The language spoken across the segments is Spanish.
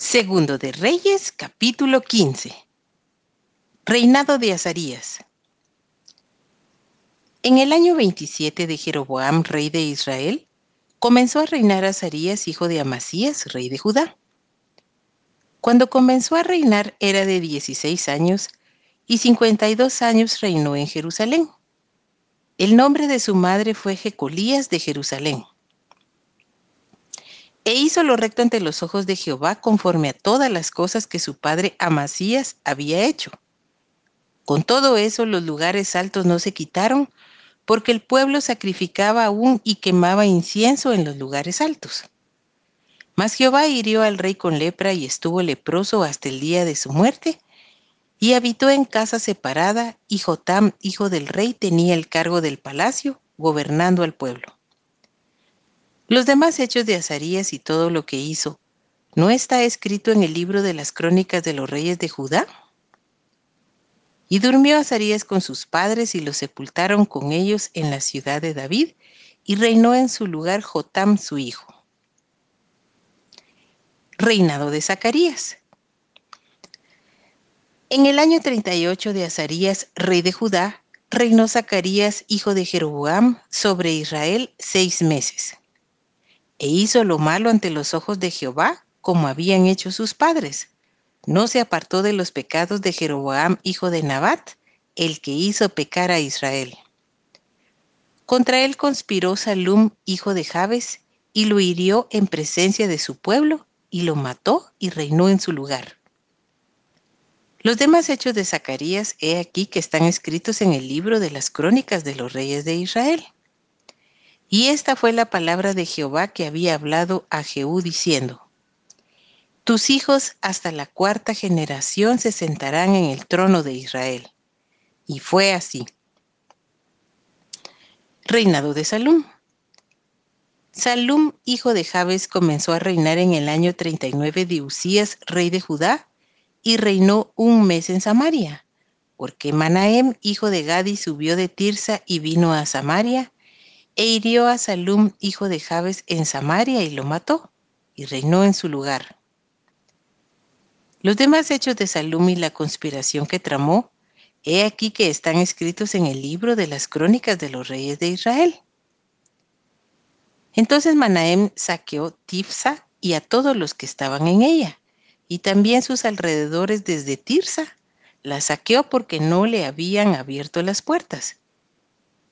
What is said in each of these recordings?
Segundo de Reyes, capítulo 15. Reinado de Azarías. En el año 27 de Jeroboam, rey de Israel, comenzó a reinar Azarías, hijo de Amasías, rey de Judá. Cuando comenzó a reinar era de 16 años y 52 años reinó en Jerusalén. El nombre de su madre fue Jecolías de Jerusalén. E hizo lo recto ante los ojos de Jehová conforme a todas las cosas que su padre Amasías había hecho. Con todo eso los lugares altos no se quitaron, porque el pueblo sacrificaba aún y quemaba incienso en los lugares altos. Mas Jehová hirió al rey con lepra y estuvo leproso hasta el día de su muerte, y habitó en casa separada, y Jotam, hijo del rey, tenía el cargo del palacio, gobernando al pueblo. Los demás hechos de Azarías y todo lo que hizo, ¿no está escrito en el libro de las crónicas de los reyes de Judá? Y durmió Azarías con sus padres y los sepultaron con ellos en la ciudad de David, y reinó en su lugar Jotam su hijo. Reinado de Zacarías. En el año 38 de Azarías, rey de Judá, reinó Zacarías, hijo de Jeroboam, sobre Israel seis meses e hizo lo malo ante los ojos de Jehová, como habían hecho sus padres. No se apartó de los pecados de Jeroboam, hijo de Nabat, el que hizo pecar a Israel. Contra él conspiró Salum, hijo de Jabes, y lo hirió en presencia de su pueblo, y lo mató y reinó en su lugar. Los demás hechos de Zacarías he aquí que están escritos en el libro de las crónicas de los reyes de Israel. Y esta fue la palabra de Jehová que había hablado a Jehú diciendo, Tus hijos hasta la cuarta generación se sentarán en el trono de Israel. Y fue así. Reinado de Salum. Salum, hijo de Jabes, comenzó a reinar en el año 39 de Usías, rey de Judá, y reinó un mes en Samaria, porque Manahem, hijo de Gadi, subió de Tirsa y vino a Samaria, e hirió a Salum, hijo de Jabes, en Samaria y lo mató, y reinó en su lugar. Los demás hechos de Salum y la conspiración que tramó, he aquí que están escritos en el libro de las crónicas de los reyes de Israel. Entonces Manahem saqueó Tifsa y a todos los que estaban en ella, y también sus alrededores desde Tirsa. La saqueó porque no le habían abierto las puertas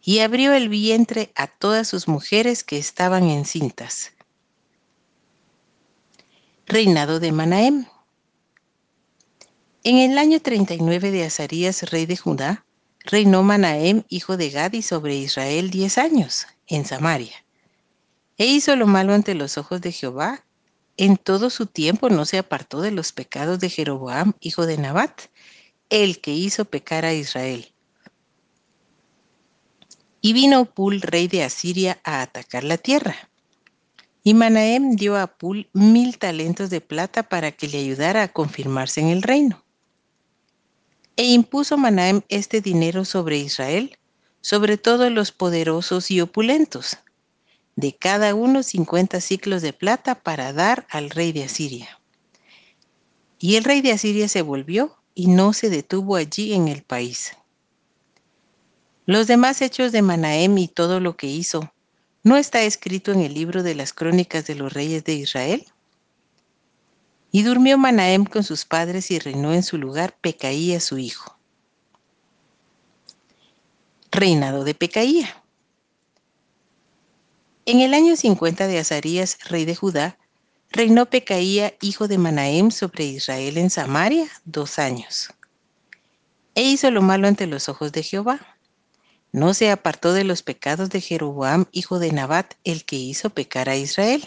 y abrió el vientre a todas sus mujeres que estaban encintas. Reinado de Manahem. En el año 39 de Azarías, rey de Judá, reinó Manahem, hijo de Gadi, sobre Israel diez años, en Samaria. E hizo lo malo ante los ojos de Jehová. En todo su tiempo no se apartó de los pecados de Jeroboam, hijo de Nabat, el que hizo pecar a Israel y vino Pul, rey de Asiria, a atacar la tierra. Y Manahem dio a Pul mil talentos de plata para que le ayudara a confirmarse en el reino. E impuso Manahem este dinero sobre Israel, sobre todos los poderosos y opulentos, de cada uno cincuenta ciclos de plata para dar al rey de Asiria. Y el rey de Asiria se volvió y no se detuvo allí en el país. Los demás hechos de Manahem y todo lo que hizo, ¿no está escrito en el libro de las crónicas de los reyes de Israel? Y durmió Manahem con sus padres y reinó en su lugar Pecaía su hijo. Reinado de Pecaía. En el año 50 de Azarías, rey de Judá, reinó Pecaía, hijo de Manahem, sobre Israel en Samaria dos años. E hizo lo malo ante los ojos de Jehová no se apartó de los pecados de Jeroboam, hijo de Nabat, el que hizo pecar a Israel.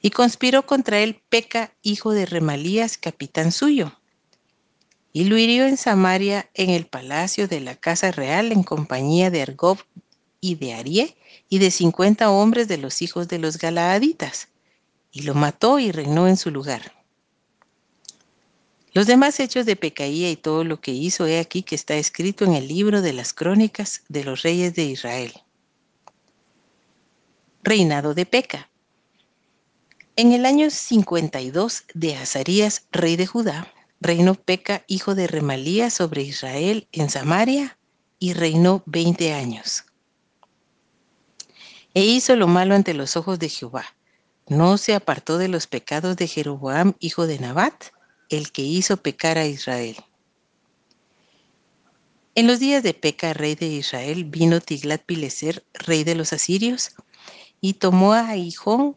Y conspiró contra él Peca, hijo de Remalías, capitán suyo. Y lo hirió en Samaria, en el palacio de la casa real, en compañía de Argob y de Arié, y de cincuenta hombres de los hijos de los Galaaditas. Y lo mató y reinó en su lugar. Los demás hechos de Pecaía y todo lo que hizo he aquí que está escrito en el libro de las crónicas de los reyes de Israel. Reinado de Peca. En el año 52 de Azarías, rey de Judá, reinó Peca, hijo de Remalía, sobre Israel en Samaria, y reinó veinte años. E hizo lo malo ante los ojos de Jehová. No se apartó de los pecados de Jeroboam, hijo de Nabat, el que hizo pecar a Israel. En los días de Peca, rey de Israel, vino Tiglat-Pileser, rey de los asirios, y tomó a Hijón,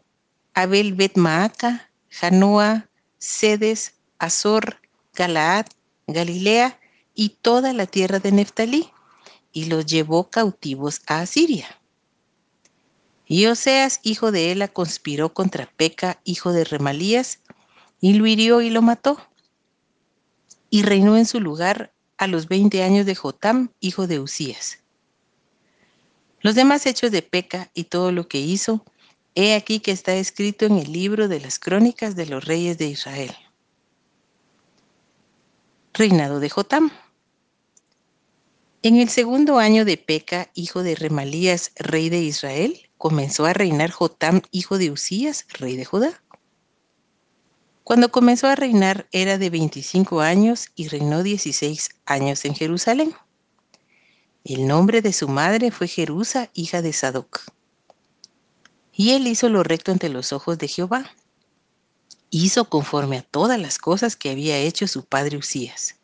Abel Bet Maaca, Janoa, Sedes, Azor, Galaad, Galilea y toda la tierra de Neftalí, y los llevó cautivos a Asiria. Y Oseas, hijo de Ela, conspiró contra Peca, hijo de Remalías, y lo hirió y lo mató. Y reinó en su lugar a los veinte años de Jotam, hijo de Usías. Los demás hechos de Peca y todo lo que hizo, he aquí que está escrito en el libro de las crónicas de los reyes de Israel. Reinado de Jotam. En el segundo año de Peca, hijo de Remalías, rey de Israel, comenzó a reinar Jotam, hijo de Usías, rey de Judá. Cuando comenzó a reinar era de 25 años y reinó 16 años en Jerusalén. El nombre de su madre fue Jerusa, hija de Sadoc. Y él hizo lo recto ante los ojos de Jehová. Hizo conforme a todas las cosas que había hecho su padre Usías.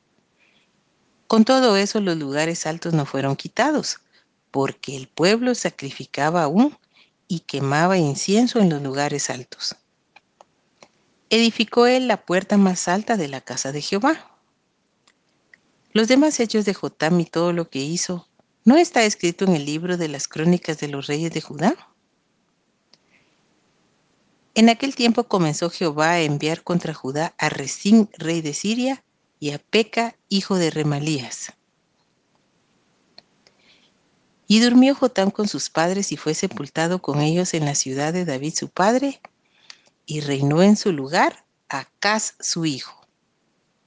Con todo eso los lugares altos no fueron quitados, porque el pueblo sacrificaba aún y quemaba incienso en los lugares altos. Edificó él la puerta más alta de la casa de Jehová. Los demás hechos de Jotam y todo lo que hizo, ¿no está escrito en el libro de las crónicas de los reyes de Judá? En aquel tiempo comenzó Jehová a enviar contra Judá a Resín, rey de Siria, y a Peca, hijo de Remalías. Y durmió Jotam con sus padres y fue sepultado con ellos en la ciudad de David su padre, y reinó en su lugar Acaz su hijo.